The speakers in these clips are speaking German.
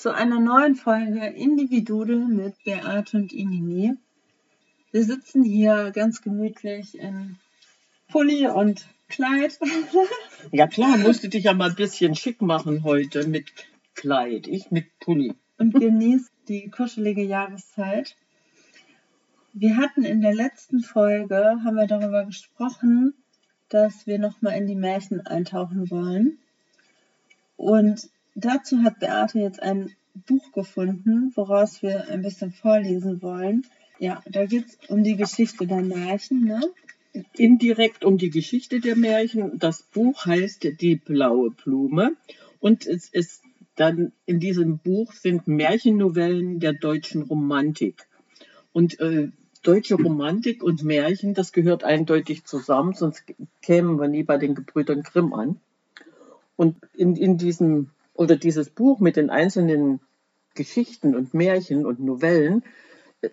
zu einer neuen Folge Individudel mit Beate und Inini. Wir sitzen hier ganz gemütlich in Pulli und Kleid. ja klar, musst du dich ja mal ein bisschen schick machen heute mit Kleid, ich mit Pulli. Und genießt die kuschelige Jahreszeit. Wir hatten in der letzten Folge, haben wir darüber gesprochen, dass wir nochmal in die Märchen eintauchen wollen. Und dazu hat Beate jetzt ein Buch gefunden, woraus wir ein bisschen vorlesen wollen. Ja, da geht es um die Geschichte der Märchen, ne? Indirekt um die Geschichte der Märchen. Das Buch heißt Die blaue Blume und es ist dann in diesem Buch sind Märchennovellen der deutschen Romantik. Und äh, deutsche Romantik und Märchen, das gehört eindeutig zusammen, sonst kämen wir nie bei den Gebrüdern Grimm an. Und in, in diesem oder dieses Buch mit den einzelnen Geschichten und Märchen und Novellen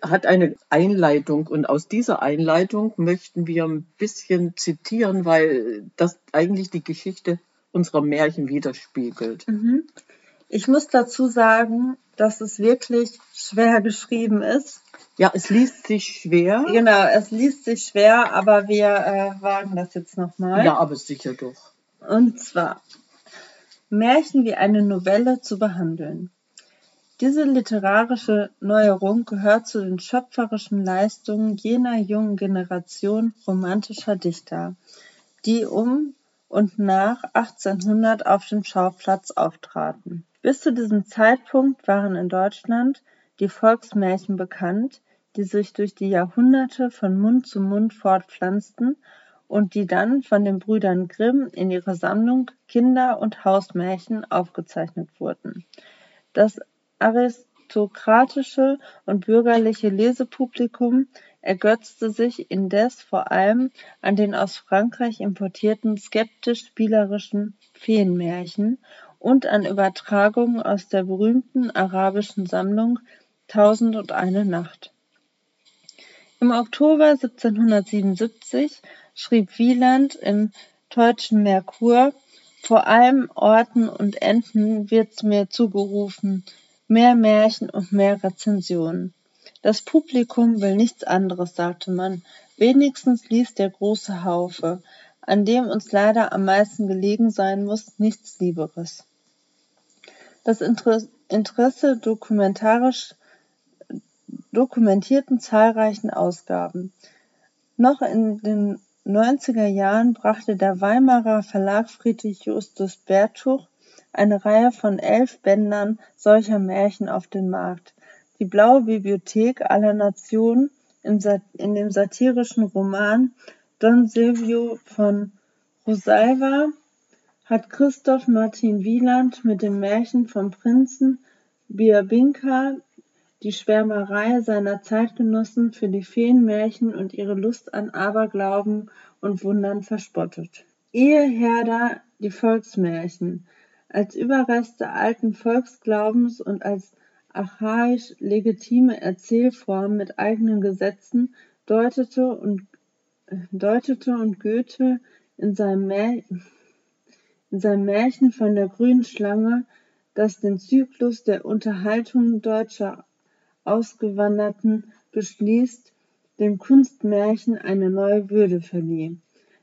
hat eine Einleitung und aus dieser Einleitung möchten wir ein bisschen zitieren, weil das eigentlich die Geschichte unserer Märchen widerspiegelt. Mhm. Ich muss dazu sagen, dass es wirklich schwer geschrieben ist. Ja, es liest sich schwer. Genau, es liest sich schwer, aber wir äh, wagen das jetzt nochmal. Ja, aber sicher doch. Und zwar Märchen wie eine Novelle zu behandeln. Diese literarische Neuerung gehört zu den schöpferischen Leistungen jener jungen Generation romantischer Dichter, die um und nach 1800 auf dem Schauplatz auftraten. Bis zu diesem Zeitpunkt waren in Deutschland die Volksmärchen bekannt, die sich durch die Jahrhunderte von Mund zu Mund fortpflanzten und die dann von den Brüdern Grimm in ihre Sammlung Kinder- und Hausmärchen aufgezeichnet wurden. Das aristokratische und bürgerliche Lesepublikum ergötzte sich indes vor allem an den aus Frankreich importierten skeptisch-spielerischen Feenmärchen und an Übertragungen aus der berühmten arabischen Sammlung Tausend und eine Nacht. Im Oktober 1777 schrieb Wieland im Deutschen Merkur, vor allem Orten und Enden wird's mir zugerufen, mehr Märchen und mehr Rezensionen. Das Publikum will nichts anderes, sagte man. Wenigstens liest der große Haufe, an dem uns leider am meisten gelegen sein muss, nichts Lieberes. Das Interesse dokumentarisch dokumentierten zahlreichen Ausgaben. Noch in den 90er Jahren brachte der Weimarer Verlag Friedrich Justus Bertuch eine Reihe von elf Bändern solcher Märchen auf den Markt. Die Blaue Bibliothek aller Nationen in dem satirischen Roman Don Silvio von Rosalva hat Christoph Martin Wieland mit dem Märchen vom Prinzen Biabinka die Schwärmerei seiner Zeitgenossen für die Feenmärchen und ihre Lust an Aberglauben und Wundern verspottet. Eheherder die Volksmärchen als Überreste alten Volksglaubens und als archaisch legitime Erzählform mit eigenen Gesetzen deutete und, deutete und Goethe in seinem, in seinem Märchen von der grünen Schlange, das den Zyklus der Unterhaltung deutscher Ausgewanderten beschließt, dem Kunstmärchen eine neue Würde verlieh,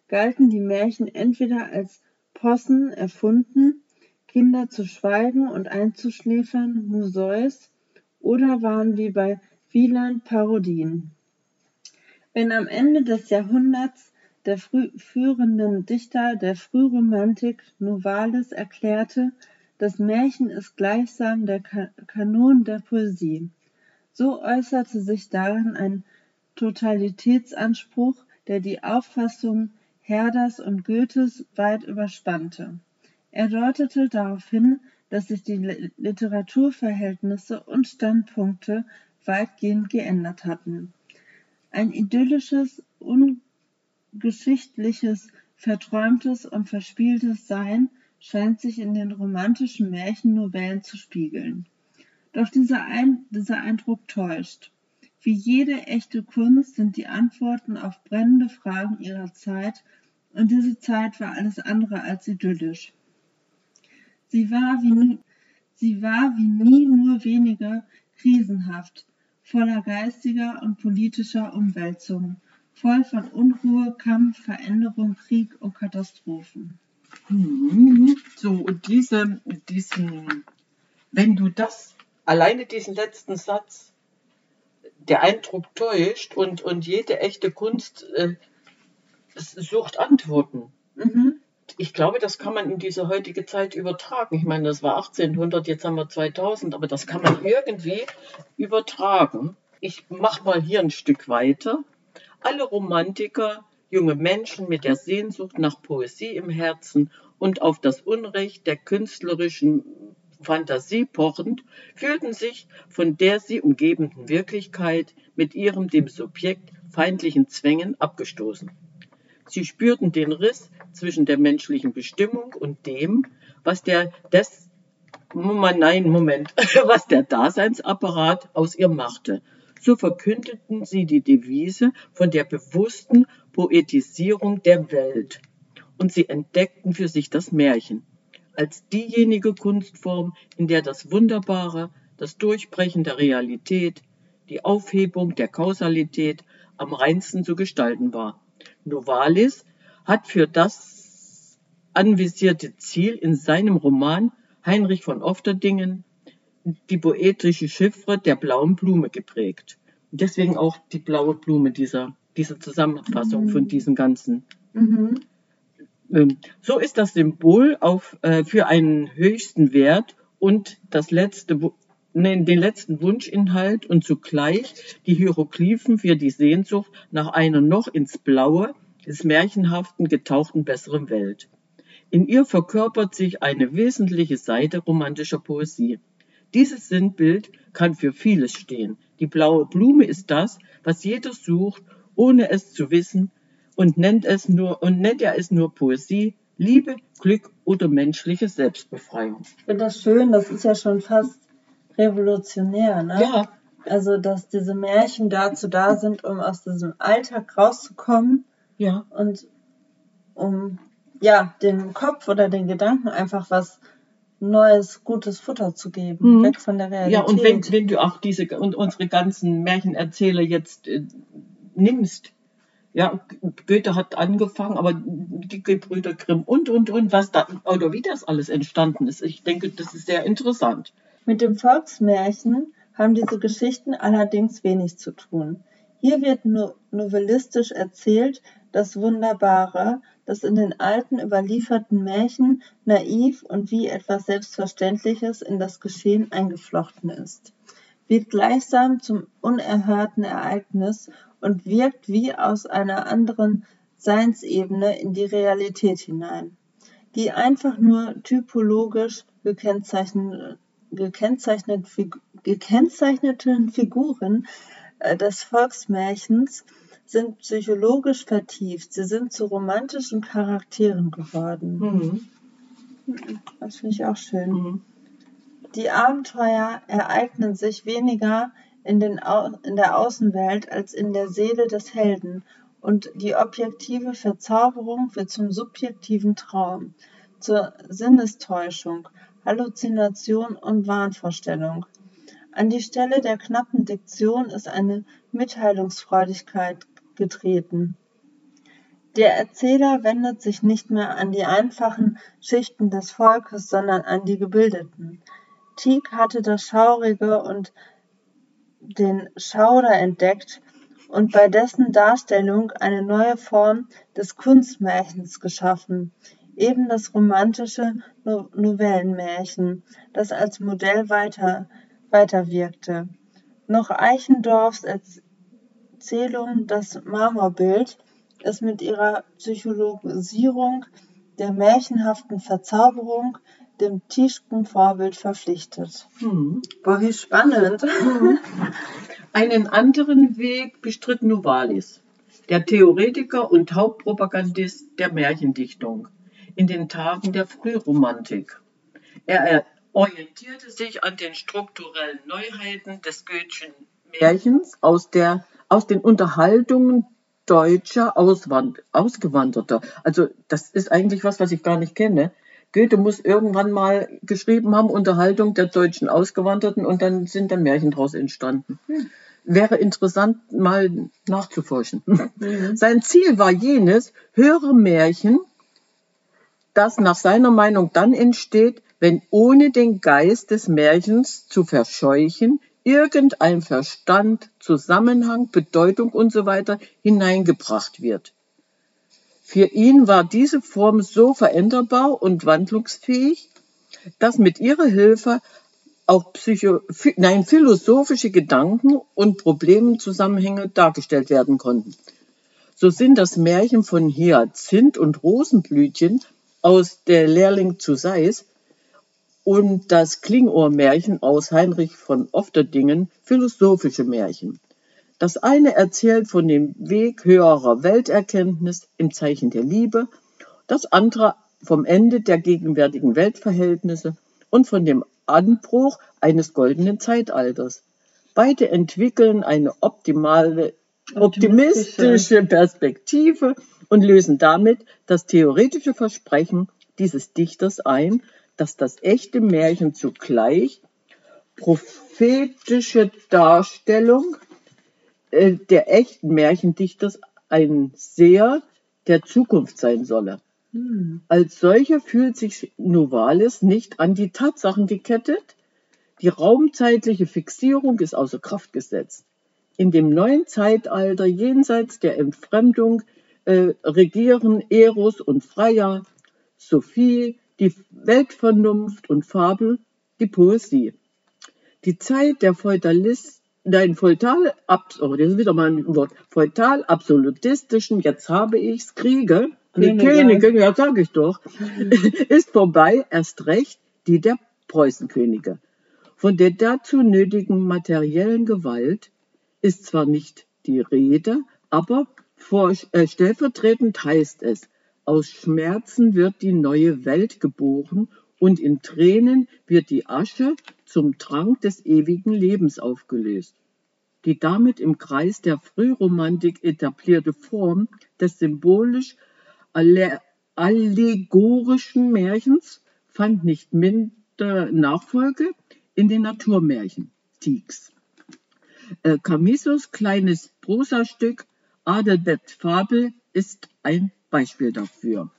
galten die Märchen entweder als Possen erfunden, Kinder zu schweigen und einzuschläfern, Museus, oder waren wie bei Wieland Parodien. Wenn am Ende des Jahrhunderts der führenden Dichter der Frühromantik Novalis erklärte, das Märchen ist gleichsam der Kanon der Poesie. So äußerte sich darin ein Totalitätsanspruch, der die Auffassungen Herders und Goethes weit überspannte. Er deutete darauf hin, dass sich die Literaturverhältnisse und Standpunkte weitgehend geändert hatten. Ein idyllisches, ungeschichtliches, verträumtes und verspieltes Sein scheint sich in den romantischen Märchennovellen zu spiegeln. Doch dieser, Ein dieser Eindruck täuscht. Wie jede echte Kunst sind die Antworten auf brennende Fragen ihrer Zeit und diese Zeit war alles andere als idyllisch. Sie war wie nie, sie war wie nie nur weniger krisenhaft, voller geistiger und politischer Umwälzungen, voll von Unruhe, Kampf, Veränderung, Krieg und Katastrophen. Mhm. So, und diese, diesen, wenn du das, alleine diesen letzten Satz, der Eindruck täuscht und, und jede echte Kunst äh, sucht Antworten. Mhm. Ich glaube, das kann man in diese heutige Zeit übertragen. Ich meine, das war 1800, jetzt haben wir 2000, aber das kann man irgendwie übertragen. Ich mache mal hier ein Stück weiter. Alle Romantiker junge Menschen mit der Sehnsucht nach Poesie im Herzen und auf das Unrecht der künstlerischen Fantasie pochend, fühlten sich von der sie umgebenden Wirklichkeit mit ihrem dem Subjekt feindlichen Zwängen abgestoßen. Sie spürten den Riss zwischen der menschlichen Bestimmung und dem, was der des nein, Moment, was der Daseinsapparat aus ihr machte. So verkündeten sie die Devise von der bewussten Poetisierung der Welt. Und sie entdeckten für sich das Märchen als diejenige Kunstform, in der das Wunderbare, das Durchbrechen der Realität, die Aufhebung der Kausalität am reinsten zu gestalten war. Novalis hat für das anvisierte Ziel in seinem Roman Heinrich von Ofterdingen die poetische Chiffre der blauen Blume geprägt. Deswegen auch die blaue Blume dieser, dieser Zusammenfassung mhm. von diesen ganzen. Mhm. Ähm, so ist das Symbol auf, äh, für einen höchsten Wert und das letzte, ne, den letzten Wunschinhalt und zugleich die Hieroglyphen für die Sehnsucht nach einer noch ins Blaue des Märchenhaften getauchten besseren Welt. In ihr verkörpert sich eine wesentliche Seite romantischer Poesie. Dieses Sinnbild kann für vieles stehen. Die blaue Blume ist das, was jeder sucht, ohne es zu wissen, und nennt es nur und nennt er es nur Poesie, Liebe, Glück oder menschliche Selbstbefreiung. Ich finde das schön, das ist ja schon fast revolutionär, ne? Ja. Also, dass diese Märchen dazu da sind, um aus diesem Alltag rauszukommen. Ja. Und um ja, dem Kopf oder den Gedanken einfach was neues, gutes Futter zu geben, mhm. weg von der Realität. Ja, und wenn, wenn du auch diese und unsere ganzen Märchenerzähler jetzt äh, nimmst, ja, Goethe hat angefangen, aber die Gebrüder Grimm und, und, und, was da, oder wie das alles entstanden ist. Ich denke, das ist sehr interessant. Mit dem Volksmärchen haben diese Geschichten allerdings wenig zu tun. Hier wird nur novellistisch erzählt das Wunderbare, das in den alten überlieferten Märchen naiv und wie etwas Selbstverständliches in das Geschehen eingeflochten ist, wird gleichsam zum unerhörten Ereignis und wirkt wie aus einer anderen Seinsebene in die Realität hinein. Die einfach nur typologisch gekennzeichneten, gekennzeichneten Figuren äh, des Volksmärchens sind psychologisch vertieft. Sie sind zu romantischen Charakteren geworden. Mhm. Das finde ich auch schön. Mhm. Die Abenteuer ereignen sich weniger in, in der Außenwelt als in der Seele des Helden und die objektive Verzauberung wird zum subjektiven Traum, zur Sinnestäuschung, Halluzination und Wahnvorstellung. An die Stelle der knappen Diktion ist eine Mitteilungsfreudigkeit getreten. Der Erzähler wendet sich nicht mehr an die einfachen Schichten des Volkes, sondern an die Gebildeten. Tieck hatte das Schaurige und den Schauder entdeckt und bei dessen Darstellung eine neue Form des Kunstmärchens geschaffen, eben das romantische no Novellenmärchen, das als Modell weiter, weiterwirkte. Noch Eichendorffs Erzählung Das Marmorbild ist mit ihrer Psychologisierung der märchenhaften Verzauberung dem Tischken Vorbild verpflichtet. Hm. Boah, wie spannend. Einen anderen Weg bestritt Novalis, der Theoretiker und Hauptpropagandist der Märchendichtung in den Tagen der Frühromantik. Er orientierte sich an den strukturellen Neuheiten des Goethe'schen Märchens aus, der, aus den Unterhaltungen deutscher Auswand Ausgewanderter. Also das ist eigentlich was, was ich gar nicht kenne. Goethe muss irgendwann mal geschrieben haben, Unterhaltung der deutschen Ausgewanderten und dann sind dann Märchen daraus entstanden. Hm. Wäre interessant, mal nachzuforschen. Mhm. Sein Ziel war jenes, höhere Märchen, das nach seiner Meinung dann entsteht, wenn ohne den Geist des Märchens zu verscheuchen irgendein Verstand, Zusammenhang, Bedeutung usw. So hineingebracht wird. Für ihn war diese Form so veränderbar und wandlungsfähig, dass mit ihrer Hilfe auch Psycho nein, philosophische Gedanken und Problemzusammenhänge dargestellt werden konnten. So sind das Märchen von Hyazinth und Rosenblütchen aus Der Lehrling zu Seis und das Klingohrmärchen aus Heinrich von Ofterdingen philosophische Märchen. Das eine erzählt von dem Weg höherer Welterkenntnis im Zeichen der Liebe, das andere vom Ende der gegenwärtigen Weltverhältnisse und von dem Anbruch eines goldenen Zeitalters. Beide entwickeln eine optimale, optimistische Perspektive und lösen damit das theoretische Versprechen dieses Dichters ein, dass das echte Märchen zugleich prophetische Darstellung äh, der echten Märchendichters ein Seher der Zukunft sein solle. Hm. Als solcher fühlt sich Novalis nicht an die Tatsachen gekettet. Die raumzeitliche Fixierung ist außer Kraft gesetzt. In dem neuen Zeitalter jenseits der Entfremdung äh, regieren Eros und Freya, Sophie, die Weltvernunft und Fabel, die Poesie. Die Zeit der Feudalist, nein, feudal, oh, das ist wieder mal ein Wort, feudal absolutistischen, jetzt habe ich's, Kriege, die Könige, ja, sag ich doch, ist vorbei, erst recht die der Preußenkönige. Von der dazu nötigen materiellen Gewalt ist zwar nicht die Rede, aber vor, äh, stellvertretend heißt es, aus Schmerzen wird die neue Welt geboren und in Tränen wird die Asche zum Trank des ewigen Lebens aufgelöst. Die damit im Kreis der Frühromantik etablierte Form des symbolisch allegorischen Märchens fand nicht minder Nachfolge in den Naturmärchen Tieks. Äh, Camisos kleines Prosastück Adelbert Fabel ist ein Beispiel dafür.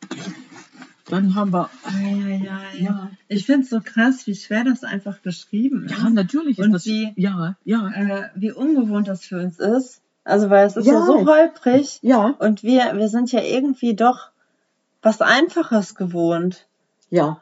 Dann haben wir. Ja, ja, ja. Ich finde es so krass, wie schwer das einfach geschrieben ist. Ja, natürlich ist Und das. Wie, ja, ja. Äh, wie ungewohnt das für uns ist. Also, weil es ist ja, ja so holprig. Ja. Und wir, wir sind ja irgendwie doch was Einfaches gewohnt. Ja.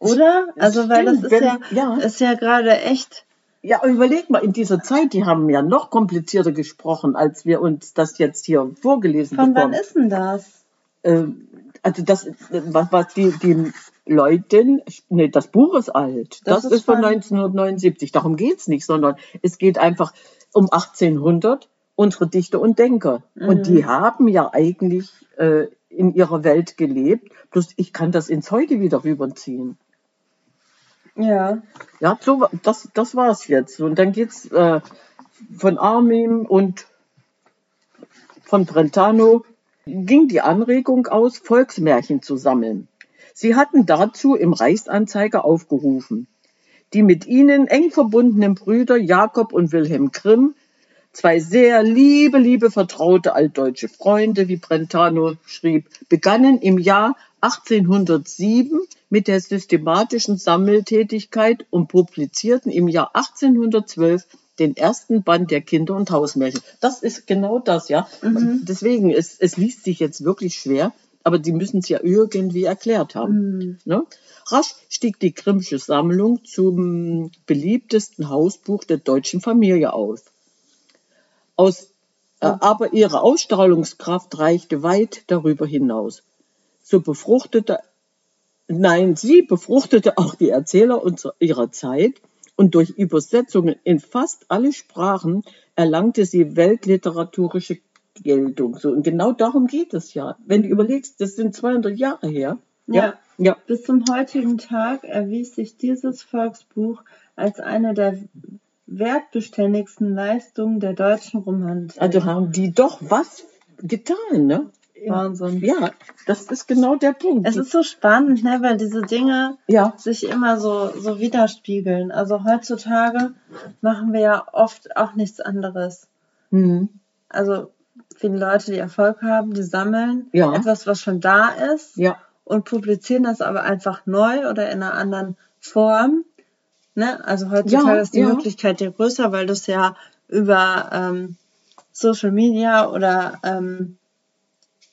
Oder? also, weil das ist Wenn, ja, ja. ist ja gerade echt ja, überleg mal, in dieser Zeit, die haben ja noch komplizierter gesprochen, als wir uns das jetzt hier vorgelesen haben. Von bekommen. wann ist denn das? Ähm, also das, was, was die, die Leute, nee, das Buch ist alt. Das, das ist, ist von 1979. Darum geht's nicht, sondern es geht einfach um 1800, unsere Dichter und Denker. Mhm. Und die haben ja eigentlich äh, in ihrer Welt gelebt. Bloß ich kann das ins Heute wieder rüberziehen. Ja. Ja, so, das, das war's jetzt. Und dann geht's äh, von Armin und von Brentano ging die Anregung aus, Volksmärchen zu sammeln. Sie hatten dazu im Reichsanzeiger aufgerufen. Die mit ihnen eng verbundenen Brüder Jakob und Wilhelm Grimm, zwei sehr liebe, liebe vertraute altdeutsche Freunde, wie Brentano schrieb, begannen im Jahr 1807 mit der systematischen Sammeltätigkeit und publizierten im Jahr 1812 den ersten Band der Kinder- und Hausmärchen. Das ist genau das, ja. Mhm. Deswegen, es, es liest sich jetzt wirklich schwer, aber die müssen es ja irgendwie erklärt haben. Mhm. Ne? Rasch stieg die Grimmsche Sammlung zum beliebtesten Hausbuch der deutschen Familie auf. Aus, äh, aber ihre Ausstrahlungskraft reichte weit darüber hinaus. So befruchtete, nein, sie befruchtete auch die Erzähler unserer, ihrer Zeit und durch Übersetzungen in fast alle Sprachen erlangte sie weltliteraturische Geltung. So, und genau darum geht es ja. Wenn du überlegst, das sind 200 Jahre her. Ja. ja. Bis zum heutigen Tag erwies sich dieses Volksbuch als eine der wertbeständigsten Leistungen der deutschen Romantik. Also haben die doch was getan, ne? Wahnsinn. Ja, das ist genau der Punkt. Es ist so spannend, ne, weil diese Dinge ja, sich immer so, so widerspiegeln. Also heutzutage machen wir ja oft auch nichts anderes. hm. Also viele Leute, die Erfolg haben, die sammeln Ja. etwas, was schon da ist ja, und publizieren das aber einfach neu oder in einer anderen Form. Ne? Also heutzutage Ja, ist die. Möglichkeit ja größer, weil du es ja über ähm, Social Media oder ähm,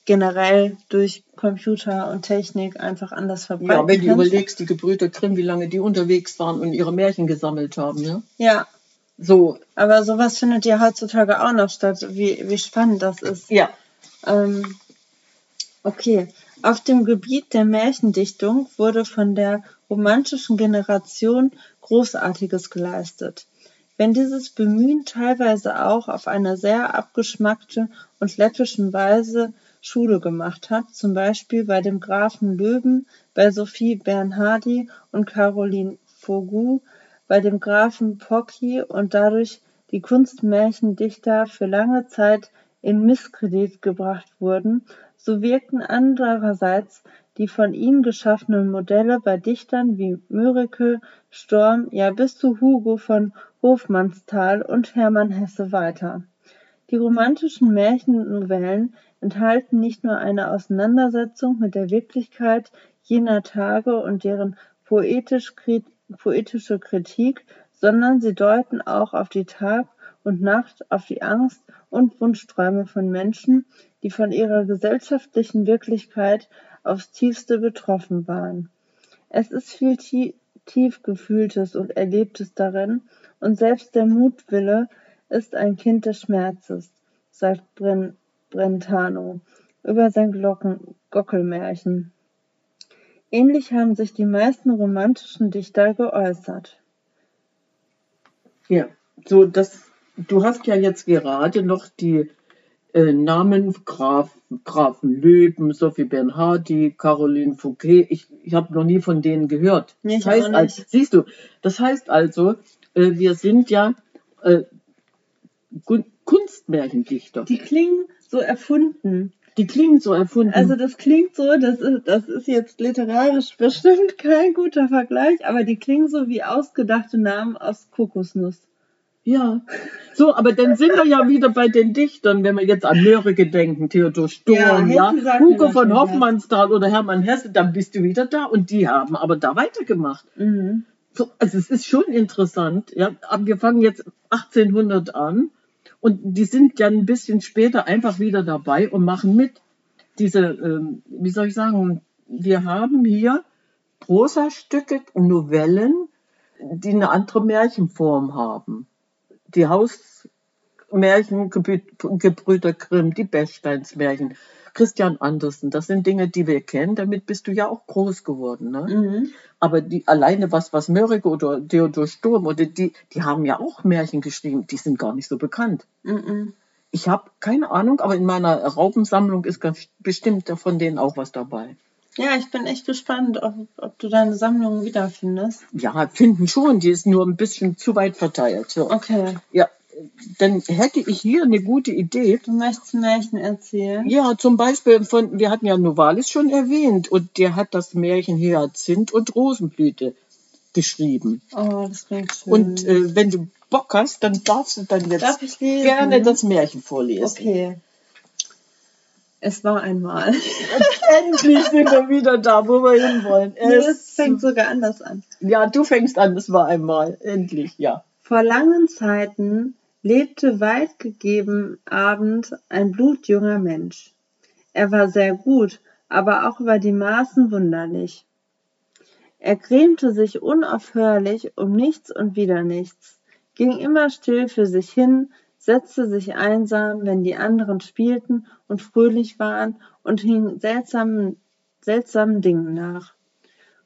generell durch Computer und Technik einfach anders verbreiten ja, wenn du überlegst, die Gebrüder Grimm, wie lange die unterwegs waren und ihre Märchen gesammelt haben, ne? Ja, So, aber sowas findet ja heutzutage auch noch statt. Wie, wie spannend das ist. ja, Ähm, okay. Auf dem Gebiet der Märchendichtung wurde von der romantischen Generation Großartiges geleistet. Wenn dieses Bemühen teilweise auch auf eine sehr abgeschmackte und läppischen Weise Schule gemacht hat, zum Beispiel bei dem Grafen Löwen, bei Sophie Bernhardi und Caroline Fogu, bei dem Grafen Pocky und dadurch die Kunstmärchendichter für lange Zeit in Misskredit gebracht wurden, so wirkten andererseits die von ihnen geschaffenen Modelle bei Dichtern wie Mörike, Storm, ja bis zu Hugo von Hofmannsthal und Hermann Hesse weiter. Die romantischen Märchennovellen enthalten nicht nur eine Auseinandersetzung mit der Wirklichkeit jener Tage und deren poetisch, poetische Kritik, sondern sie deuten auch auf die Tag und Nacht, auf die Angst und Wunschträume von Menschen, die von ihrer gesellschaftlichen Wirklichkeit aufs tiefste betroffen waren. Es ist viel tie tief gefühltes und erlebtes darin, und selbst der Mutwille ist ein Kind des Schmerzes, sagt Bren Brentano über sein Glocken Gockelmärchen. Ähnlich haben sich die meisten romantischen Dichter geäußert. ja. So, das, du hast ja jetzt gerade noch die äh, Namen Graf, Grafen Löben, Sophie Bernhardi, Caroline Fouquet. Ich, ich habe noch nie von denen gehört. Nee, das heißt, auch also, siehst du, das heißt also, äh, wir sind ja äh, Kunstmärchendichter. Die klingen so erfunden. Die klingen so erfunden. Also das klingt so, das ist, das ist jetzt literarisch bestimmt kein guter Vergleich, aber die klingen so wie ausgedachte Namen aus Kokosnuss. Ja. So, aber dann sind wir ja wieder bei den Dichtern, wenn wir jetzt an Mörike denken, Theodor Sturm, Ja, ja, Hugo von Hoffmannsthal oder Hermann Hesse, dann bist du wieder da und die haben aber da weitergemacht. Mhm. So, also es ist schon interessant, ja, aber wir fangen jetzt 1800 an und die sind ja ein bisschen später einfach wieder dabei und machen mit. Diese, ähm, wie soll ich sagen, wir haben hier Prosastücke, Novellen, die eine andere Märchenform haben. Die Hausmärchen, Gebrü- Gebrüder Grimm, die Bechsteinsmärchen, Christian Andersen, das sind Dinge, die wir kennen, damit bist du ja auch groß geworden. Ne? Mhm. Aber die alleine was, was Mörike oder Theodor Sturm oder die, die haben ja auch Märchen geschrieben, die sind gar nicht so bekannt. Mhm. Ich habe keine Ahnung, aber in meiner Raupensammlung ist ganz bestimmt von denen auch was dabei. Ja, ich bin echt gespannt, ob, ob du deine Sammlung wiederfindest. Ja, finden schon, die ist nur ein bisschen zu weit verteilt. So. Okay, Ja, dann hätte ich hier eine gute Idee. du möchtest Märchen erzählen? Ja, zum Beispiel von, wir hatten ja Novalis schon erwähnt und der hat das Märchen Hyazinth und Rosenblüte geschrieben. Oh, das klingt schön. Und äh, wenn du Bock hast, dann darfst du dann jetzt Darf gerne das Märchen vorlesen. Okay. Es war einmal. Endlich sind wir wieder da, wo wir hinwollen. Es, es fängt sogar anders an. ja, du fängst an, das war einmal. Endlich, ja. Vor langen Zeiten lebte weit gegeben Abend ein blutjunger Mensch. Er war sehr gut, aber auch über die Maßen wunderlich. Er grämte sich unaufhörlich um nichts und wieder nichts, ging immer still für sich hin, setzte sich einsam, wenn die anderen spielten und fröhlich waren, und hing seltsamen, seltsamen Dingen nach.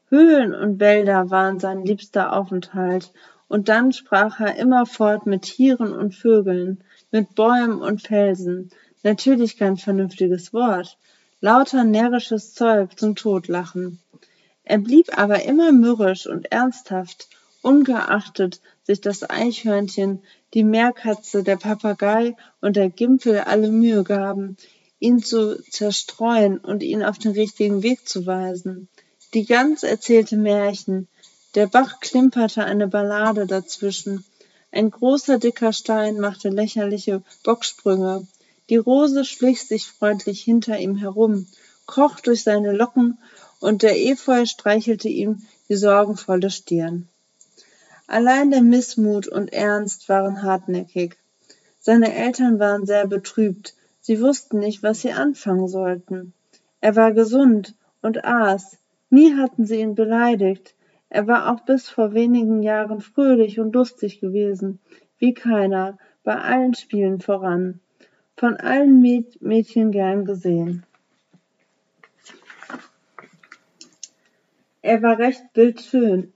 Höhlen und Wälder waren sein liebster Aufenthalt, und dann sprach er immerfort mit Tieren und Vögeln, mit Bäumen und Felsen, natürlich kein vernünftiges Wort, lauter närrisches Zeug zum Totlachen. Er blieb aber immer mürrisch und ernsthaft, ungeachtet sich das Eichhörnchen, die Meerkatze, der Papagei und der Gimpel alle Mühe gaben, ihn zu zerstreuen und ihn auf den richtigen Weg zu weisen. Die Gans erzählte Märchen, der Bach klimperte eine Ballade dazwischen, ein großer dicker Stein machte lächerliche Bocksprünge, die Rose schlich sich freundlich hinter ihm herum, kroch durch seine Locken, und der Efeu streichelte ihm die sorgenvolle Stirn. Allein der Missmut und Ernst waren hartnäckig. Seine Eltern waren sehr betrübt, sie wussten nicht, was sie anfangen sollten. Er war gesund und aß, nie hatten sie ihn beleidigt, er war auch bis vor wenigen Jahren fröhlich und lustig gewesen, wie keiner, bei allen Spielen voran von allen Mädchen gern gesehen. Er war recht bildschön,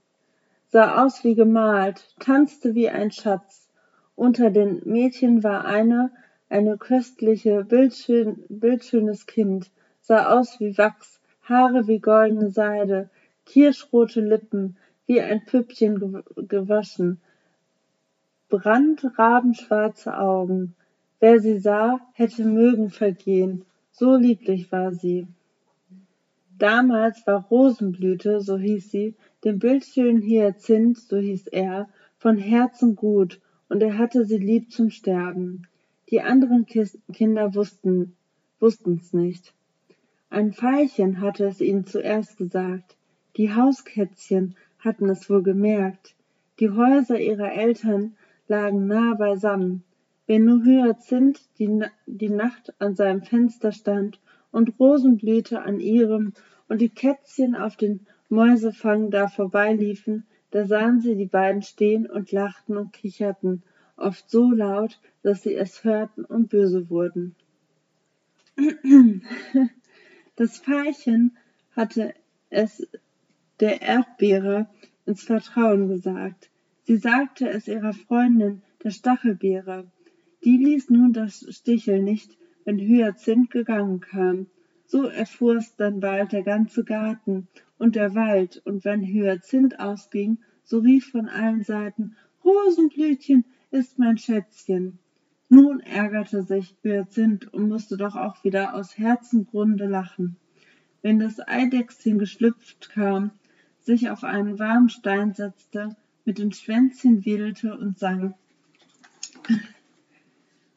sah aus wie gemalt, tanzte wie ein Schatz. Unter den Mädchen war eine, eine köstliche, bildschön, bildschönes Kind, sah aus wie Wachs, Haare wie goldene Seide, kirschrote Lippen, wie ein Püppchen gewaschen, brandrabenschwarze Augen, Wer sie sah, hätte mögen vergehen, so lieblich war sie. Damals war Rosenblüte, so hieß sie, dem bildschönen Hyazinth, so hieß er, von Herzen gut, und er hatte sie lieb zum Sterben. Die anderen Kinder wussten, wussten's nicht. Ein Veilchen hatte es ihnen zuerst gesagt. Die Hauskätzchen hatten es wohl gemerkt. Die Häuser ihrer Eltern lagen nah beisammen. Wenn nur Hyazinth die, die Nacht an seinem Fenster stand und Rosenblüte an ihrem und die Kätzchen auf den Mäusefang da vorbeiliefen, da sahen sie die beiden stehen und lachten und kicherten, oft so laut, dass sie es hörten und böse wurden. Das Veilchen hatte es der Erdbeere ins Vertrauen gesagt. Sie sagte es ihrer Freundin, der Stachelbeere. Die ließ nun das Stichel nicht, wenn Hyazinth gegangen kam. So erfuhr's dann bald der ganze Garten und der Wald, und wenn Hyazinth ausging, so rief von allen Seiten Rosenblütchen ist mein Schätzchen. Nun ärgerte sich Hyazinth und musste doch auch wieder aus Herzengrunde lachen. Wenn das Eidechschen geschlüpft kam, sich auf einen warmen Stein setzte, mit den Schwänzchen wedelte und sang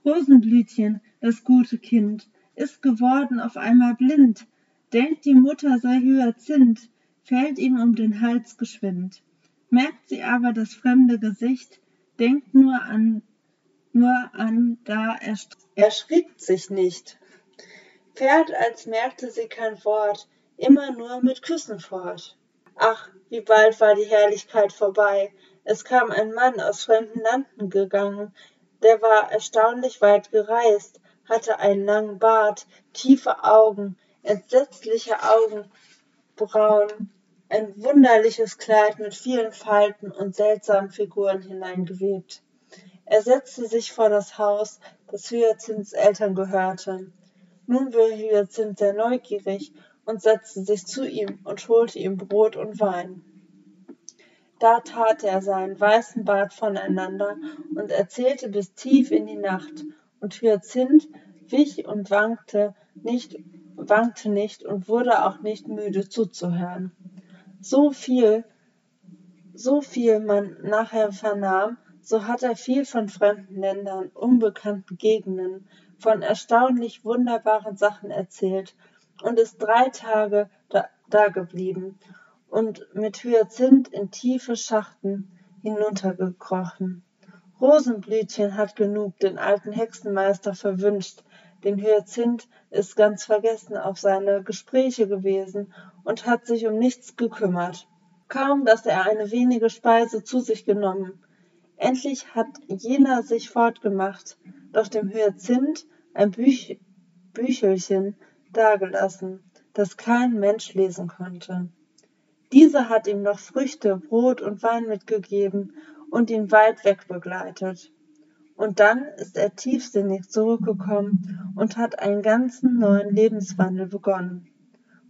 Rosenblütchen, das gute Kind, ist geworden auf einmal blind, denkt die Mutter sei Hyazinth, fällt ihm um den Hals geschwind. Merkt sie aber das fremde Gesicht, denkt nur an, nur an, da erschrickt sich nicht. Fährt, als merkte sie kein Wort, immer nur mit Küssen fort. Ach, wie bald war die Herrlichkeit vorbei. Es kam ein Mann aus fremden Landen gegangen, der war erstaunlich weit gereist, hatte einen langen Bart, tiefe Augen, entsetzliche Augenbrauen, ein wunderliches Kleid mit vielen Falten und seltsamen Figuren hineingewebt. Er setzte sich vor das Haus, das Hyacinths Eltern gehörte. Nun wurde Hyacinth sehr neugierig und setzte sich zu ihm und holte ihm Brot und Wein. Da tat er seinen weißen Bart voneinander und erzählte bis tief in die Nacht, und Hyacinth wich und wankte nicht, wankte nicht und wurde auch nicht müde zuzuhören. So viel, so viel man nachher vernahm, so hat er viel von fremden Ländern, unbekannten Gegenden, von erstaunlich wunderbaren Sachen erzählt und ist drei Tage da, da geblieben und mit Hyazinth in tiefe Schachten hinuntergekrochen. Rosenblütchen hat genug den alten Hexenmeister verwünscht, den Hyazinth ist ganz vergessen auf seine Gespräche gewesen und hat sich um nichts gekümmert. Kaum, dass er eine wenige Speise zu sich genommen. Endlich hat jener sich fortgemacht, doch dem Hyazinth ein Büch Büchelchen dagelassen, das kein Mensch lesen konnte. Dieser hat ihm noch Früchte, Brot und Wein mitgegeben und ihn weit weg begleitet. Und dann ist er tiefsinnig zurückgekommen und hat einen ganzen neuen Lebenswandel begonnen.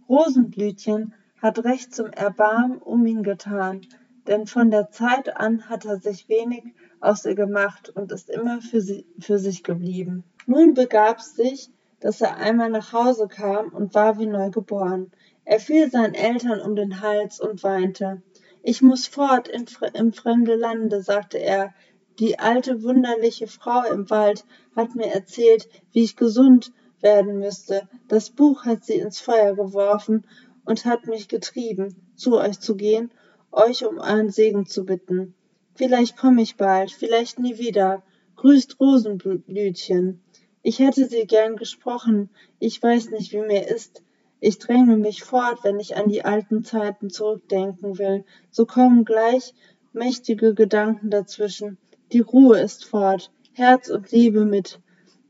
Rosenblütchen hat recht zum Erbarmen um ihn getan, denn von der Zeit an hat er sich wenig aus ihr gemacht und ist immer für, sie, für sich geblieben. Nun begab sich, dass er einmal nach Hause kam und war wie neu geboren. Er fiel seinen Eltern um den Hals und weinte. Ich muss fort in, im fremde Lande, sagte er. Die alte wunderliche Frau im Wald hat mir erzählt, wie ich gesund werden müsste. Das Buch hat sie ins Feuer geworfen und hat mich getrieben, zu euch zu gehen, euch um euren Segen zu bitten. Vielleicht komme ich bald, vielleicht nie wieder. Grüßt Rosenblütchen. Ich hätte sie gern gesprochen, ich weiß nicht, wie mir ist. Ich dränge mich fort, wenn ich an die alten Zeiten zurückdenken will. So kommen gleich mächtige Gedanken dazwischen. Die Ruhe ist fort, Herz und Liebe mit.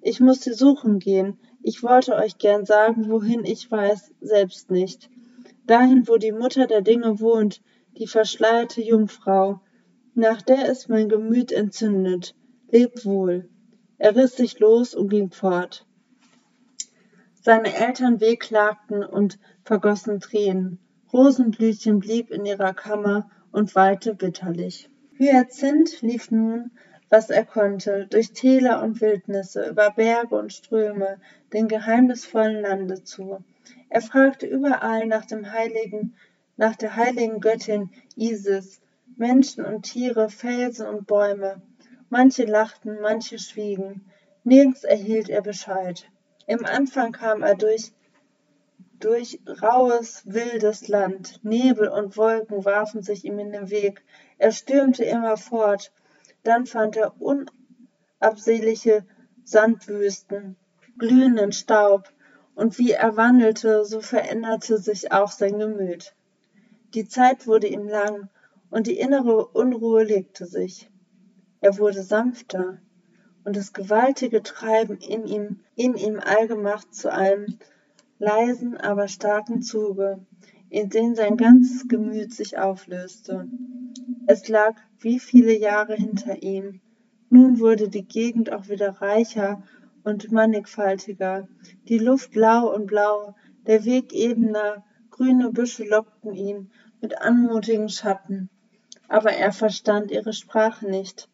Ich muss sie suchen gehen. Ich wollte euch gern sagen, wohin ich weiß, selbst nicht. Dahin, wo die Mutter der Dinge wohnt, die verschleierte Jungfrau. Nach der ist mein Gemüt entzündet. Lebt wohl. Er riss sich los und ging fort. Seine Eltern wehklagten und vergossen Tränen. Rosenblütchen blieb in ihrer Kammer und weinte bitterlich. Hyazinth lief nun, was er konnte, durch Täler und Wildnisse, über Berge und Ströme, den geheimnisvollen Lande zu. Er fragte überall nach dem heiligen, nach der heiligen Göttin Isis, Menschen und Tiere, Felsen und Bäume. Manche lachten, manche schwiegen. Nirgends erhielt er Bescheid. Im Anfang kam er durch, durch rauhes, wildes Land. Nebel und Wolken warfen sich ihm in den Weg. Er stürmte immer fort. Dann fand er unabsehliche Sandwüsten, glühenden Staub, und wie er wandelte, so veränderte sich auch sein Gemüt. Die Zeit wurde ihm lang, und die innere Unruhe legte sich. Er wurde sanfter, und das gewaltige Treiben in ihm, in ihm allgemacht zu einem leisen, aber starken Zuge, in den sein ganzes Gemüt sich auflöste. Es lag wie viele Jahre hinter ihm. Nun wurde die Gegend auch wieder reicher und mannigfaltiger, die Luft blau und blau, der Weg ebener, grüne Büsche lockten ihn mit anmutigen Schatten. Aber er verstand ihre Sprache nicht,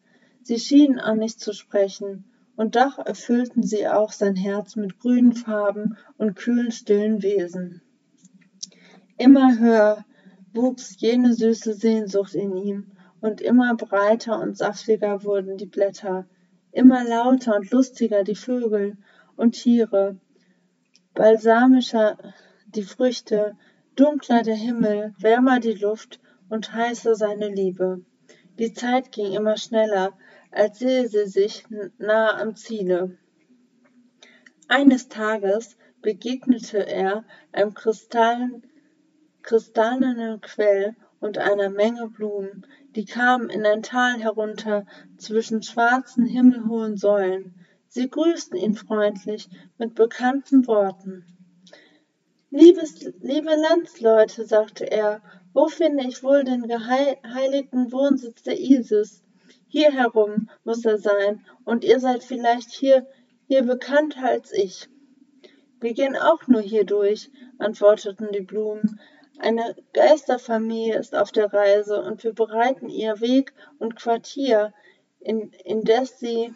Sie schienen auch nicht zu sprechen, und doch erfüllten sie auch sein Herz mit grünen Farben und kühlen, stillen Wesen. Immer höher wuchs jene süße Sehnsucht in ihm, und immer breiter und saftiger wurden die Blätter, immer lauter und lustiger die Vögel und Tiere, balsamischer die Früchte, dunkler der Himmel, wärmer die Luft und heißer seine Liebe. Die Zeit ging immer schneller, als sehe sie sich nahe am Ziele. Eines Tages begegnete er einem kristallenen Quell und einer Menge Blumen, die kamen in ein Tal herunter zwischen schwarzen, himmelhohen Säulen. Sie grüßten ihn freundlich mit bekannten Worten. Liebes, liebe Landsleute, sagte er, wo finde ich wohl den geheiligten Wohnsitz der Isis? Hier herum muss er sein, und ihr seid vielleicht hier, hier bekannter als ich. Wir gehen auch nur hier durch, antworteten die Blumen. Eine Geisterfamilie ist auf der Reise, und wir bereiten ihr Weg und Quartier, in, indes sie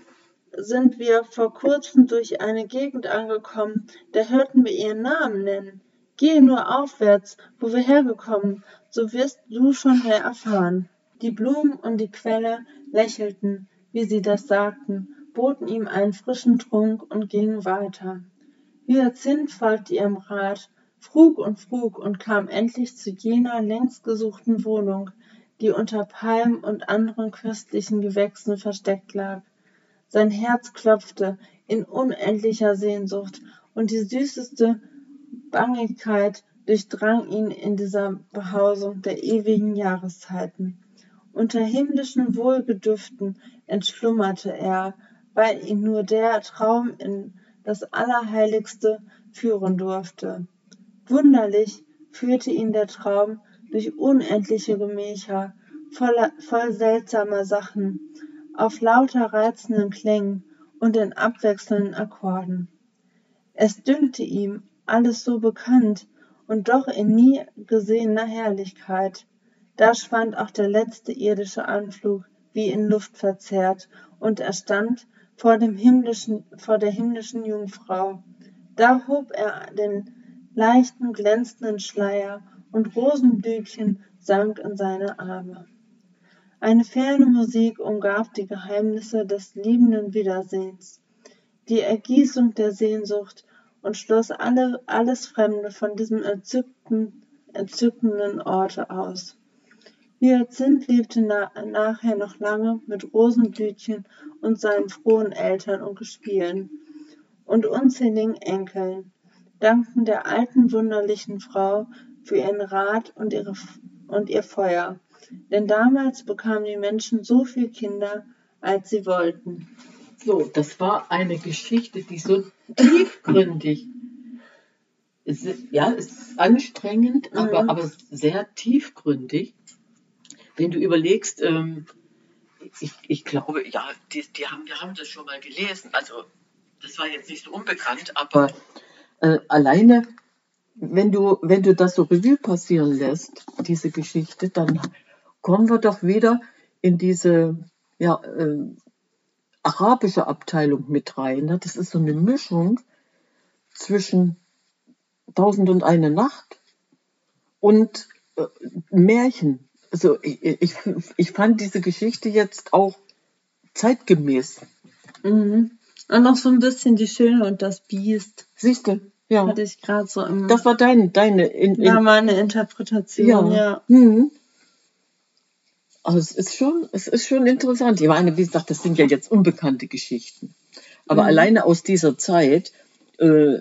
sind wir vor kurzem durch eine Gegend angekommen, da hörten wir ihren Namen nennen. Gehe nur aufwärts, wo wir hergekommen, so wirst du schon mehr erfahren. Die Blumen und die Quelle lächelten, wie sie das sagten, boten ihm einen frischen Trunk und gingen weiter. Hyazinth folgte ihrem Rat, frug und frug und kam endlich zu jener längst gesuchten Wohnung, die unter Palmen und anderen köstlichen Gewächsen versteckt lag. Sein Herz klopfte in unendlicher Sehnsucht, und die süßeste Bangigkeit durchdrang ihn in dieser Behausung der ewigen Jahreszeiten. Unter himmlischen Wohlgedüften entschlummerte er, weil ihn nur der Traum in das Allerheiligste führen durfte. Wunderlich führte ihn der Traum durch unendliche Gemächer, voller, voll seltsamer Sachen, auf lauter reizenden Klängen und in abwechselnden Akkorden. Es dünkte ihm alles so bekannt und doch in nie gesehener Herrlichkeit. Da schwand auch der letzte irdische Anflug wie in Luft verzerrt, und er stand vor, dem himmlischen, vor der himmlischen Jungfrau. Da hob er den leichten, glänzenden Schleier, und Rosenblütchen sank in seine Arme. Eine ferne Musik umgab die Geheimnisse des liebenden Wiedersehens, die Ergießung der Sehnsucht und schloss alle, alles Fremde von diesem entzückten, entzückenden Orte aus. Hyazinth lebte na nachher noch lange mit Rosenblütchen und seinen frohen Eltern und Gespielen und unzähligen Enkeln, dankten der alten wunderlichen Frau für ihren Rat und, ihre, und ihr Feuer, denn damals bekamen die Menschen so viele Kinder, als sie wollten. So, das war eine Geschichte, die so tiefgründig ist. Ja, ist anstrengend, mhm. aber, aber sehr tiefgründig wenn du überlegst, ähm, ich, ich glaube, ja, die, die haben, wir haben das schon mal gelesen. Also, das war jetzt nicht so unbekannt, aber äh, alleine, wenn du, wenn du das so Revue passieren lässt, diese Geschichte, dann kommen wir doch wieder in diese ja, äh, arabische Abteilung mit rein. Ne? Das ist so eine Mischung zwischen Tausend und eine Nacht und äh, Märchen also ich, ich, ich fand diese Geschichte jetzt auch zeitgemäß. Mhm. Und noch so ein bisschen die Schöne und das Biest. Siehst du? Ja. Hatte ich gerade so im. Das war dein, deine. In, in, ja, meine Interpretation, ja. ja. Mhm. Also es ist schon, es ist schon interessant. Ich meine, wie gesagt, das sind ja jetzt unbekannte Geschichten. Aber mhm. alleine aus dieser Zeit, äh,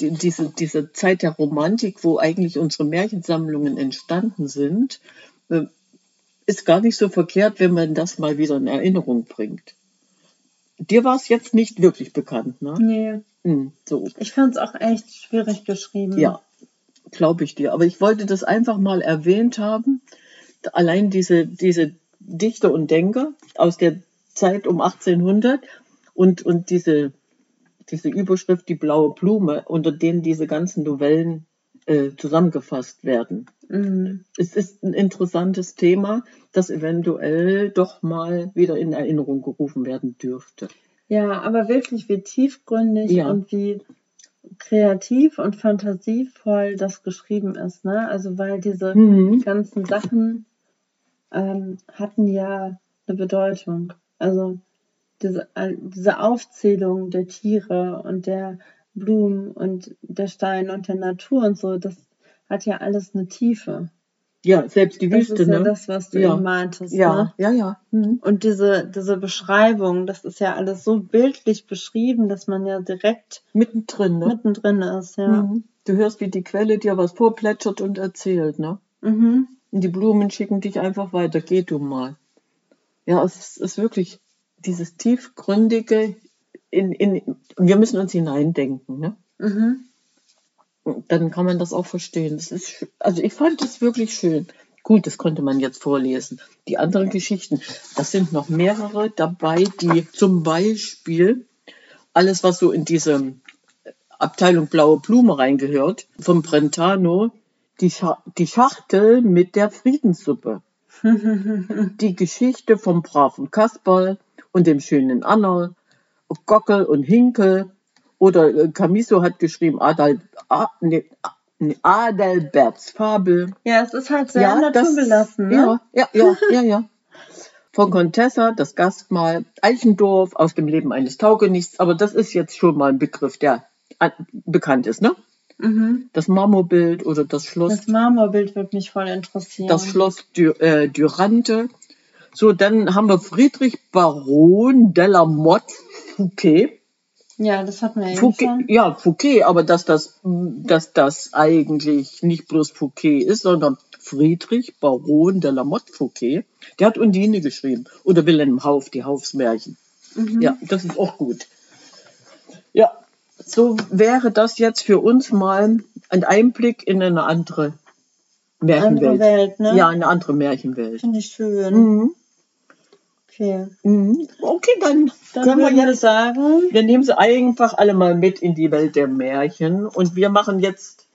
die, diese, diese Zeit der Romantik, wo eigentlich unsere Märchensammlungen entstanden sind, ist gar nicht so verkehrt, wenn man das mal wieder in Erinnerung bringt. Dir war es jetzt nicht wirklich bekannt, ne? Nee. Hm, so. Ich fand es auch echt schwierig geschrieben. Ja, glaube ich dir. Aber ich wollte das einfach mal erwähnt haben. Allein diese, diese Dichter und Denker aus der Zeit um 1800 und, und diese, diese Überschrift Die blaue Blume, unter denen diese ganzen Novellen äh, zusammengefasst werden. Mhm. Es ist ein interessantes Thema, das eventuell doch mal wieder in Erinnerung gerufen werden dürfte. Ja, aber wirklich wie tiefgründig ja. und wie kreativ und fantasievoll das geschrieben ist. Ne? Also weil diese mhm. ganzen Sachen ähm, hatten ja eine Bedeutung. Also diese, diese Aufzählung der Tiere und der Blumen und der Stein und der Natur und so, das hat ja alles eine Tiefe. Ja, selbst die Wüste. Das ist ja ne? das, was du ja. eben meintest. Ja, ne? ja, ja. Mhm. Und diese, diese Beschreibung, das ist ja alles so bildlich beschrieben, dass man ja direkt mittendrin, ne? mittendrin ist, ja. Mhm. Du hörst, wie die Quelle dir was vorplätschert und erzählt, ne? Mhm. Und die Blumen schicken dich einfach weiter, geh du mal. Ja, es ist, ist wirklich dieses tiefgründige, in, in, wir müssen uns hineindenken, ne? Mhm dann kann man das auch verstehen. Das ist, also ich fand es wirklich schön. Gut, das konnte man jetzt vorlesen. Die anderen Geschichten, das sind noch mehrere dabei, die zum Beispiel alles, was so in diese Abteilung Blaue Blume reingehört, vom Brentano, die, Scha die Schachtel mit der Friedenssuppe. die Geschichte vom braven Kasperl und dem schönen Anna, Gockel und Hinkel, oder äh, Camiso hat geschrieben, Adal, A, nee, Fabel. Ja, es ist halt sehr ja, naturbelassen. Ne? Ja, ja, ja, ja. Von Contessa, das Gastmahl, Eichendorf aus dem Leben eines Taugenichts, aber das ist jetzt schon mal ein Begriff, der bekannt ist, ne? Mhm. Das Marmorbild oder das Schloss, Das Marmorbild würde mich voll interessieren. das Schloss Dur äh, Durante. So, dann haben wir Friedrich Baron de la Motte Fouquet. ja, das hatten wir eben Fouquet, schon. ja, Fouquet, aber dass das, dass das eigentlich nicht bloß Fouquet ist, sondern Friedrich Baron de la Motte Fouquet. Der hat Undine geschrieben. Oder Wilhelm Hauff, die Haufsmärchen. Mhm. Ja, das ist auch gut. Ja, so wäre das jetzt für uns mal ein Einblick in eine andere Märchenwelt. Andere Welt, ne? Ja, eine andere Märchenwelt. Finde ich schön. Mhm. Okay. Mhm. Okay, dann, Dann können wir jetzt sagen, Wir nehmen sie einfach alle mal mit in die Welt der Märchen und wir machen jetzt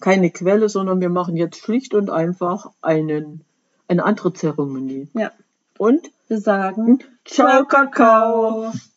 keine Quelle, sondern wir machen jetzt schlicht und einfach einen, eine andere Zeremonie. ja, Und wir sagen ciao Kakao!